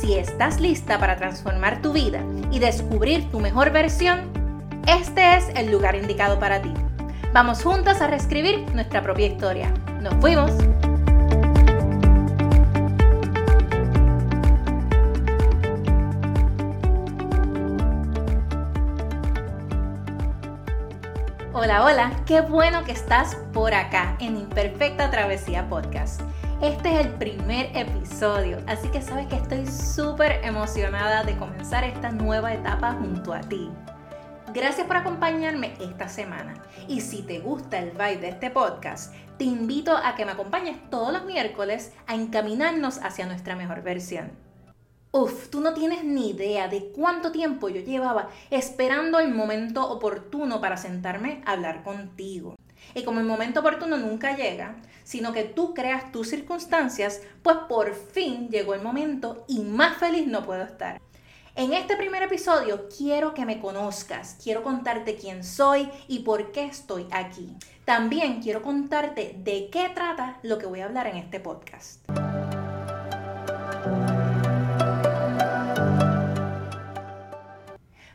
Si estás lista para transformar tu vida y descubrir tu mejor versión, este es el lugar indicado para ti. Vamos juntas a reescribir nuestra propia historia. ¡Nos fuimos! Hola, hola, qué bueno que estás por acá en Imperfecta Travesía Podcast. Este es el primer episodio, así que sabes que estoy súper emocionada de comenzar esta nueva etapa junto a ti. Gracias por acompañarme esta semana. Y si te gusta el vibe de este podcast, te invito a que me acompañes todos los miércoles a encaminarnos hacia nuestra mejor versión. Uf, tú no tienes ni idea de cuánto tiempo yo llevaba esperando el momento oportuno para sentarme a hablar contigo. Y como el momento oportuno nunca llega, sino que tú creas tus circunstancias, pues por fin llegó el momento y más feliz no puedo estar. En este primer episodio quiero que me conozcas, quiero contarte quién soy y por qué estoy aquí. También quiero contarte de qué trata lo que voy a hablar en este podcast.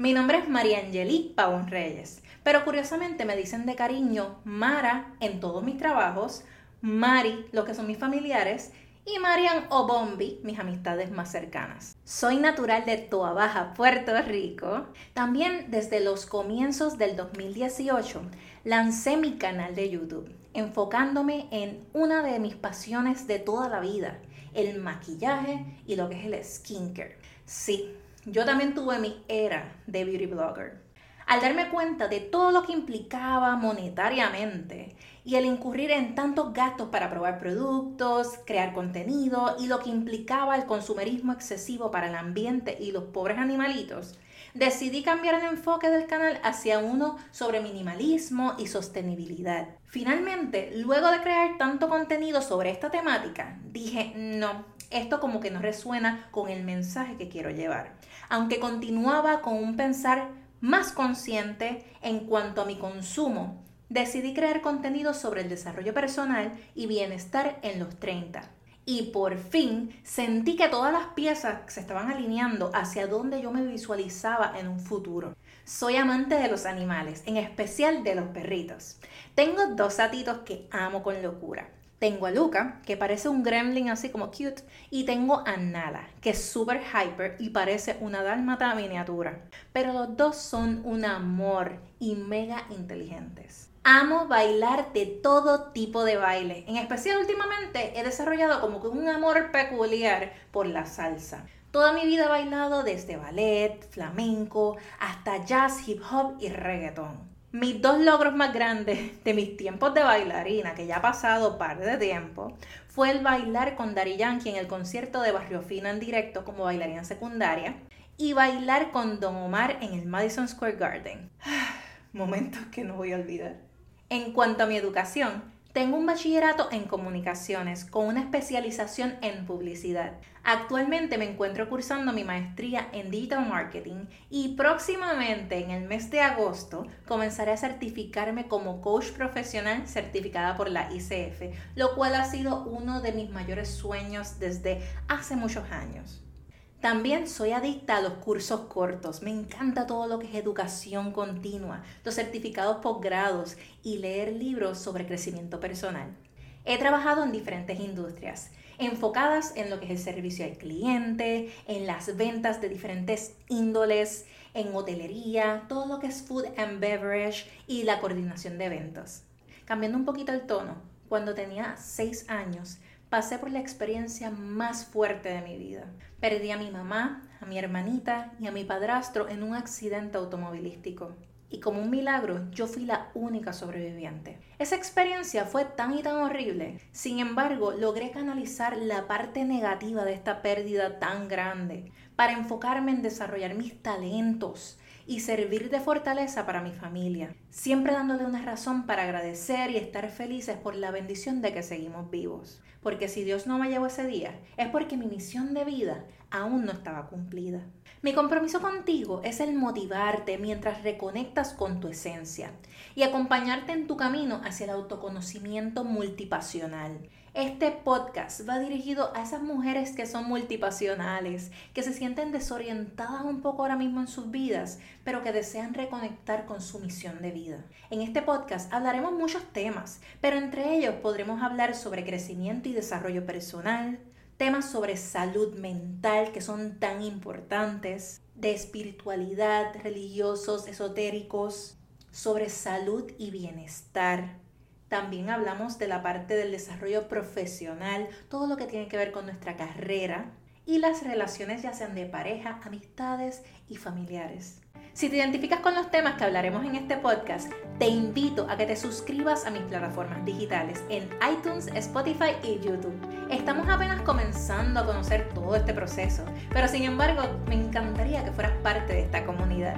Mi nombre es María Angelique Pavón Reyes, pero curiosamente me dicen de cariño Mara en todos mis trabajos, Mari, lo que son mis familiares, y Marian o Bombi, mis amistades más cercanas. Soy natural de Toa Baja, Puerto Rico. También desde los comienzos del 2018 lancé mi canal de YouTube, enfocándome en una de mis pasiones de toda la vida, el maquillaje y lo que es el skincare. Sí, yo también tuve mi era de beauty blogger. Al darme cuenta de todo lo que implicaba monetariamente y el incurrir en tantos gastos para probar productos, crear contenido y lo que implicaba el consumerismo excesivo para el ambiente y los pobres animalitos, decidí cambiar el enfoque del canal hacia uno sobre minimalismo y sostenibilidad. Finalmente, luego de crear tanto contenido sobre esta temática, dije, no, esto como que no resuena con el mensaje que quiero llevar. Aunque continuaba con un pensar más consciente en cuanto a mi consumo, decidí crear contenido sobre el desarrollo personal y bienestar en los 30. Y por fin sentí que todas las piezas se estaban alineando hacia donde yo me visualizaba en un futuro. Soy amante de los animales, en especial de los perritos. Tengo dos gatitos que amo con locura. Tengo a Luca, que parece un gremlin así como cute, y tengo a Nala, que es súper hyper y parece una dálmata miniatura. Pero los dos son un amor y mega inteligentes. Amo bailar de todo tipo de baile. En especial últimamente he desarrollado como un amor peculiar por la salsa. Toda mi vida he bailado desde ballet, flamenco, hasta jazz, hip hop y reggaeton. Mis dos logros más grandes de mis tiempos de bailarina, que ya ha pasado par de tiempo, fue el bailar con Dari Yankee en el concierto de Barrio Fina en directo como bailarina secundaria y bailar con Don Omar en el Madison Square Garden. Momentos que no voy a olvidar. En cuanto a mi educación, tengo un bachillerato en comunicaciones con una especialización en publicidad. Actualmente me encuentro cursando mi maestría en digital marketing y próximamente en el mes de agosto comenzaré a certificarme como coach profesional certificada por la ICF, lo cual ha sido uno de mis mayores sueños desde hace muchos años. También soy adicta a los cursos cortos. Me encanta todo lo que es educación continua, los certificados posgrados y leer libros sobre crecimiento personal. He trabajado en diferentes industrias, enfocadas en lo que es el servicio al cliente, en las ventas de diferentes índoles, en hotelería, todo lo que es food and beverage y la coordinación de eventos. Cambiando un poquito el tono, cuando tenía 6 años, pasé por la experiencia más fuerte de mi vida. Perdí a mi mamá, a mi hermanita y a mi padrastro en un accidente automovilístico. Y como un milagro, yo fui la única sobreviviente. Esa experiencia fue tan y tan horrible. Sin embargo, logré canalizar la parte negativa de esta pérdida tan grande para enfocarme en desarrollar mis talentos y servir de fortaleza para mi familia, siempre dándole una razón para agradecer y estar felices por la bendición de que seguimos vivos. Porque si Dios no me llevó ese día, es porque mi misión de vida aún no estaba cumplida. Mi compromiso contigo es el motivarte mientras reconectas con tu esencia y acompañarte en tu camino hacia el autoconocimiento multipasional. Este podcast va dirigido a esas mujeres que son multipasionales, que se sienten desorientadas un poco ahora mismo en sus vidas, pero que desean reconectar con su misión de vida. En este podcast hablaremos muchos temas, pero entre ellos podremos hablar sobre crecimiento y desarrollo personal, temas sobre salud mental que son tan importantes, de espiritualidad, religiosos, esotéricos, sobre salud y bienestar también hablamos de la parte del desarrollo profesional, todo lo que tiene que ver con nuestra carrera y las relaciones ya sean de pareja, amistades y familiares. Si te identificas con los temas que hablaremos en este podcast, te invito a que te suscribas a mis plataformas digitales en iTunes, Spotify y YouTube. Estamos apenas comenzando a conocer todo este proceso, pero sin embargo me encantaría que fueras parte de esta comunidad.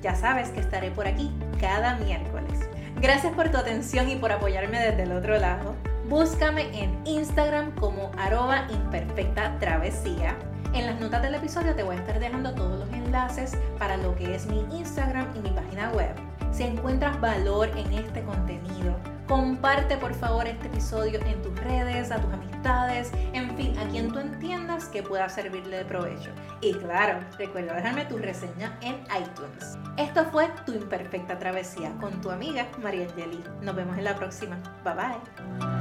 Ya sabes que estaré por aquí cada miércoles. Gracias por tu atención y por apoyarme desde el otro lado. Búscame en Instagram como arroba imperfecta travesía. En las notas del episodio te voy a estar dejando todos los enlaces para lo que es mi Instagram y mi página web. Si encuentras valor en este contenido, comparte por favor este episodio en tus redes, a tus amistades, en fin, a quien tú entiendas que pueda servirle de provecho. Y claro, recuerda dejarme tu reseña en iTunes. Esto fue Tu Imperfecta Travesía con tu amiga María Angeli. Nos vemos en la próxima. Bye bye.